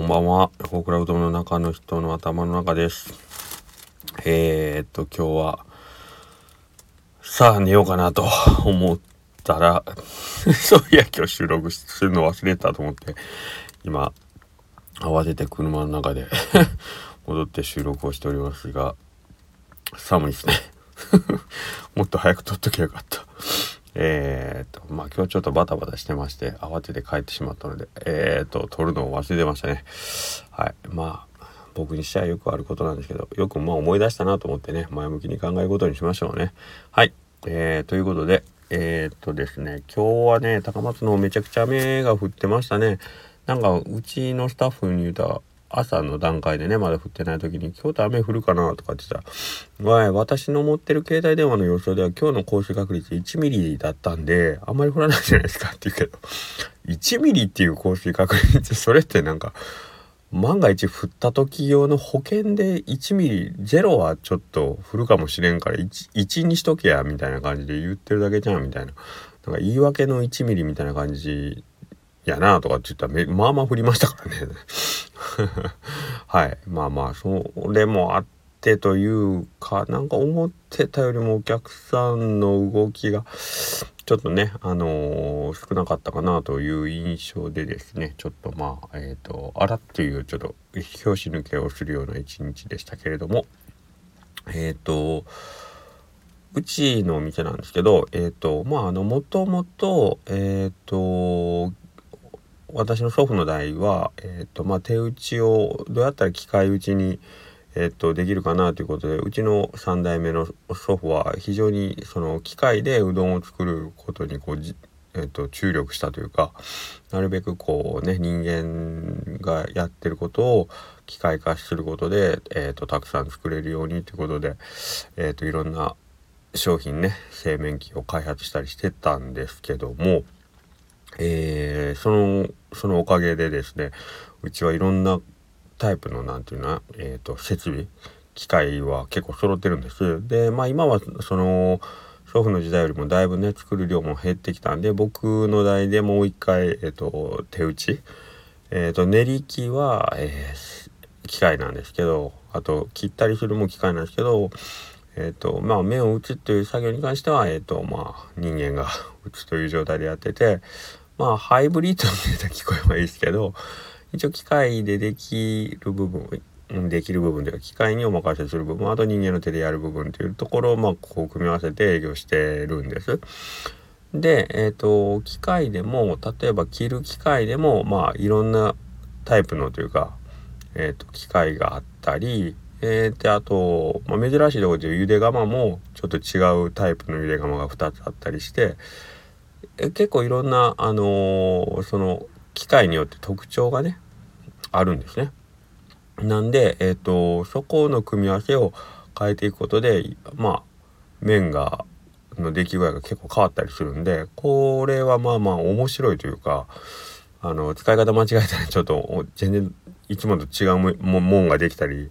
こんばんは。フォークラウドの中の人の頭の中です。えー、っと、今日は、さあ寝ようかなと思ったら、そういや今日収録するの忘れたと思って、今、慌てて車の中で 戻って収録をしておりますが、寒いですね もっと早く撮っときゃよかった。えー、と、まあ今日ちょっとバタバタしてまして、慌てて帰ってしまったので、えー、と、撮るのを忘れてましたね。はい。まあ、僕にしちゃよくあることなんですけど、よくまあ思い出したなと思ってね、前向きに考えることにしましょうね。はい。えー、ということで、えー、っとですね、今日はね、高松のめちゃくちゃ雨が降ってましたね。なんか、うちのスタッフに言うた朝の段階でね、まだ降ってない時に、京都雨降るかなとかって言ったら、わ私の持ってる携帯電話の予想では今日の降水確率1ミリだったんで、あんまり降らないじゃないですかって言うけど、1ミリっていう降水確率、それってなんか、万が一降った時用の保険で1ミリ、0はちょっと降るかもしれんから1、1にしとけや、みたいな感じで言ってるだけじゃん、みたいな。なんか言い訳の1ミリみたいな感じやなとかって言ったらまあまあ降りましたからねはい。まあまあそれもあってというかなんか思ってたよりもお客さんの動きがちょっとねあのー、少なかったかなという印象でですねちょっとまあえっ、ー、とあらっていうちょっと拍子抜けをするような一日でしたけれどもえっ、ー、とうちのお店なんですけど、えっ、ー、と、まあ、あの、もともと、えっ、ー、と、私の祖父の代は、えーとまあ、手打ちをどうやったら機械打ちに、えーと、できるかなということでうちの3代目の祖父は非常にその機械でうどんを作ることにこうえーと、注力したというかなるべくこうね人間がやってることを機械化することで、えーと、たくさん作れるようにということで、えーといろんな商品ね製麺機を開発したりしてたんですけども。えー、そのそのおかげでですねうちはいろんなタイプの何て言うの、えーと、設備機械は結構揃ってるんです。でまあ今はその祖父の時代よりもだいぶね作る量も減ってきたんで僕の代でもう一回、えーと、手打ち、えーと、練り機は、えー、機械なんですけどあと切ったりするも機械なんですけどえーとまあ、麺を打つという作業に関しては、えーとまあ、人間が打つという状態でやっててまあハイブリッドみたいな聞こえはいいですけど一応機械でできる部分できる部分というか機械にお任せする部分あと人間の手でやる部分というところをまあこう組み合わせて営業してるんです。で、えっ、ー、と機械でも例えば切る機械でもまあいろんなタイプのというか、えっ、ー、と機械があったりえー、であと、まあ、珍しいところでいうゆで釜もちょっと違うタイプのゆで釜が2つあったりして結構いろんな、あのー、その機械によって特徴がねあるんですね。なんで、えーと、そこの組み合わせを変えていくことでまあ麺がの出来具合が結構変わったりするんでこれはまあまあ面白いというかあの使い方間違えたら ちょっと全然いつもと違うもんができたり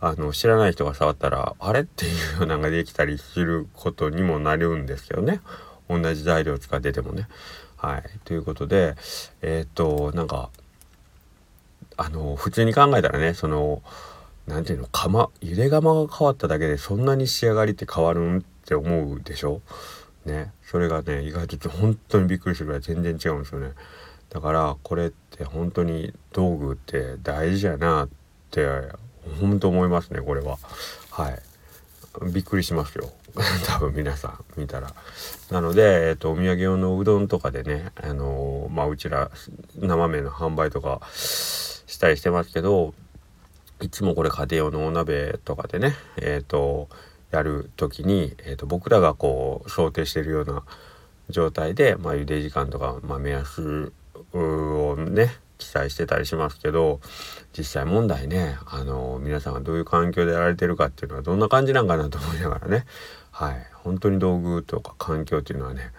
あの知らない人が触ったらあれ？っていうようなのができたりすることにもなるんですけどね同じ材料使っててもね。はい、ということでえー、っとなんかあの普通に考えたらねその何ていうの釜ゆで釜が変わっただけでそんなに仕上がりって変わるんって思うでしょ？ね。それがね意外と本当にびっくりするぐらい全然違うんですよね。だからこれって本当に道具って大事やなって本当思いますねこれは。はい。びっくりしますよ 多分皆さん見たら。なので、えっと、お土産用のうどんとかでね、あのー、まあ、うちら生麺の販売とかしたりしてますけどいつもこれ家庭用のお鍋とかでね、えっと、やる時に、えっと、僕らがこう想定してるような状態で、まあ、茹で時間とか、まあ、目安をね記載してたりしますけど実際問題ねあの皆さんがどういう環境でやられてるかっていうのはどんな感じなんかなと思いながらね。はい。本当に道具とか環境っていうのはね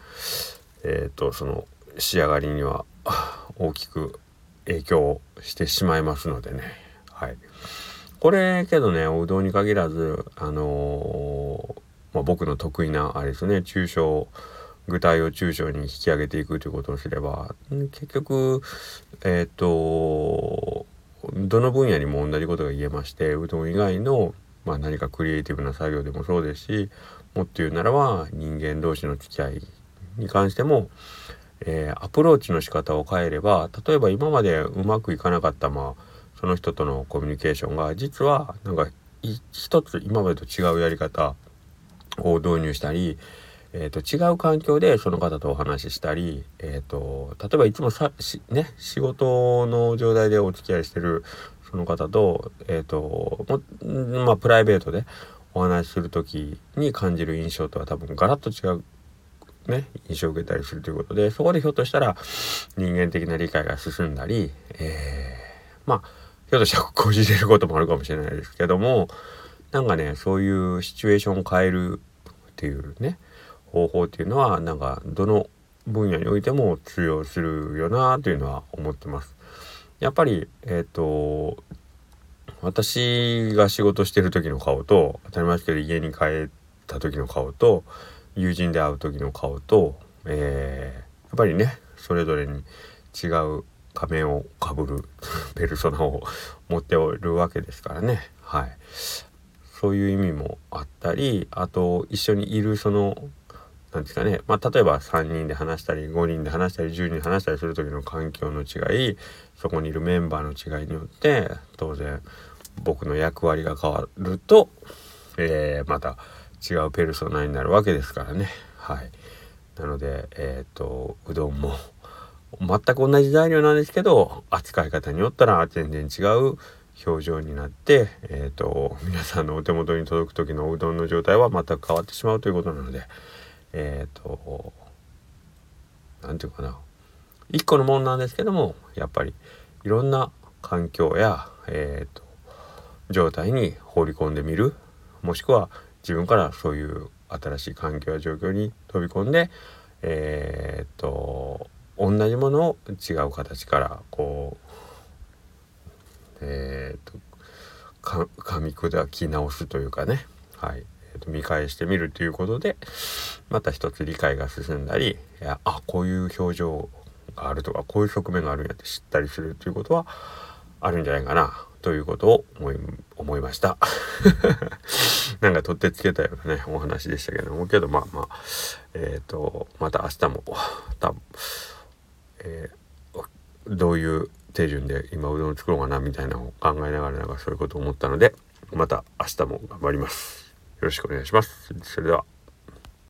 えっ、ー、とその仕上がりには大きく影響してしまいますのでね。はい。これけどねおうどんに限らずあのー、まあ、僕の得意なあれですね抽象具体を抽象に引き上げていくということをすれば結局えっ、ー、とどの分野にも同じことが言えましてうどん以外の、まあ、何かクリエイティブな作業でもそうですしもっと言うならば人間同士の付き合いに関しても、えー、アプローチの仕方を変えれば例えば今までうまくいかなかったまあその人とのコミュニケーションが実はなんか一つ今までと違うやり方を導入したり、えーと、違う環境でその方とお話ししたり、えーと、例えばいつもさね、仕事の状態でお付き合いしてるその方と,、えーとまあ、プライベートでお話しする時に感じる印象とは多分ガラッと違うね、印象を受けたりするということでそこでひょっとしたら人間的な理解が進んだり、えー、まあひょっとしたらこじれることもあるかもしれないですけどもなんかねそういうシチュエーションを変えるっていうね方法っていうのはなんかどの分野においても通用するよなというのは思ってます。やっぱりえっ、ー、と私が仕事してる時の顔と当たり前ですけど家に帰った時の顔と友人で会う時の顔と、えー、やっぱりねそれぞれに違う仮面をかぶる ペルソナを持っておるわけですからねはいそういう意味もあったりあと一緒にいるその何ですかね。まあ例えば3人で話したり5人で話したり10人で話したりする時の環境の違いそこにいるメンバーの違いによって当然僕の役割が変わると、えー、また違うペルソナになるわけですからね。はい。なのでえっ、ー、とうどんも全く同じ材料なんですけど扱い方によったら全然違う表情になって、えーと、皆さんのお手元に届く時のおうどんの状態は全く変わってしまうということなのでえっ、ー、と何て言うかな。一個のもんなんですけどもやっぱりいろんな環境や、えーと、状態に放り込んでみるもしくは自分からそういう新しい環境や状況に飛び込んでえっ、ー、と同じものを違う形からこうえっ、ー、と噛み砕き直すというかね、はい、見返してみるということでまた一つ理解が進んだりいやあこういう表情があるとかこういう側面があるんやって知ったりするということはあるんじゃないかなということを思い思いました なんか取ってつけたようなねお話でしたけどもけどまあまあえっ、ー、とまた明日も多分えー、どういう手順で今うどん作ろうかなみたいなのを考えながらなんかそういうことを思ったのでまた明日も頑張ります。よろしくお願いします。それでは。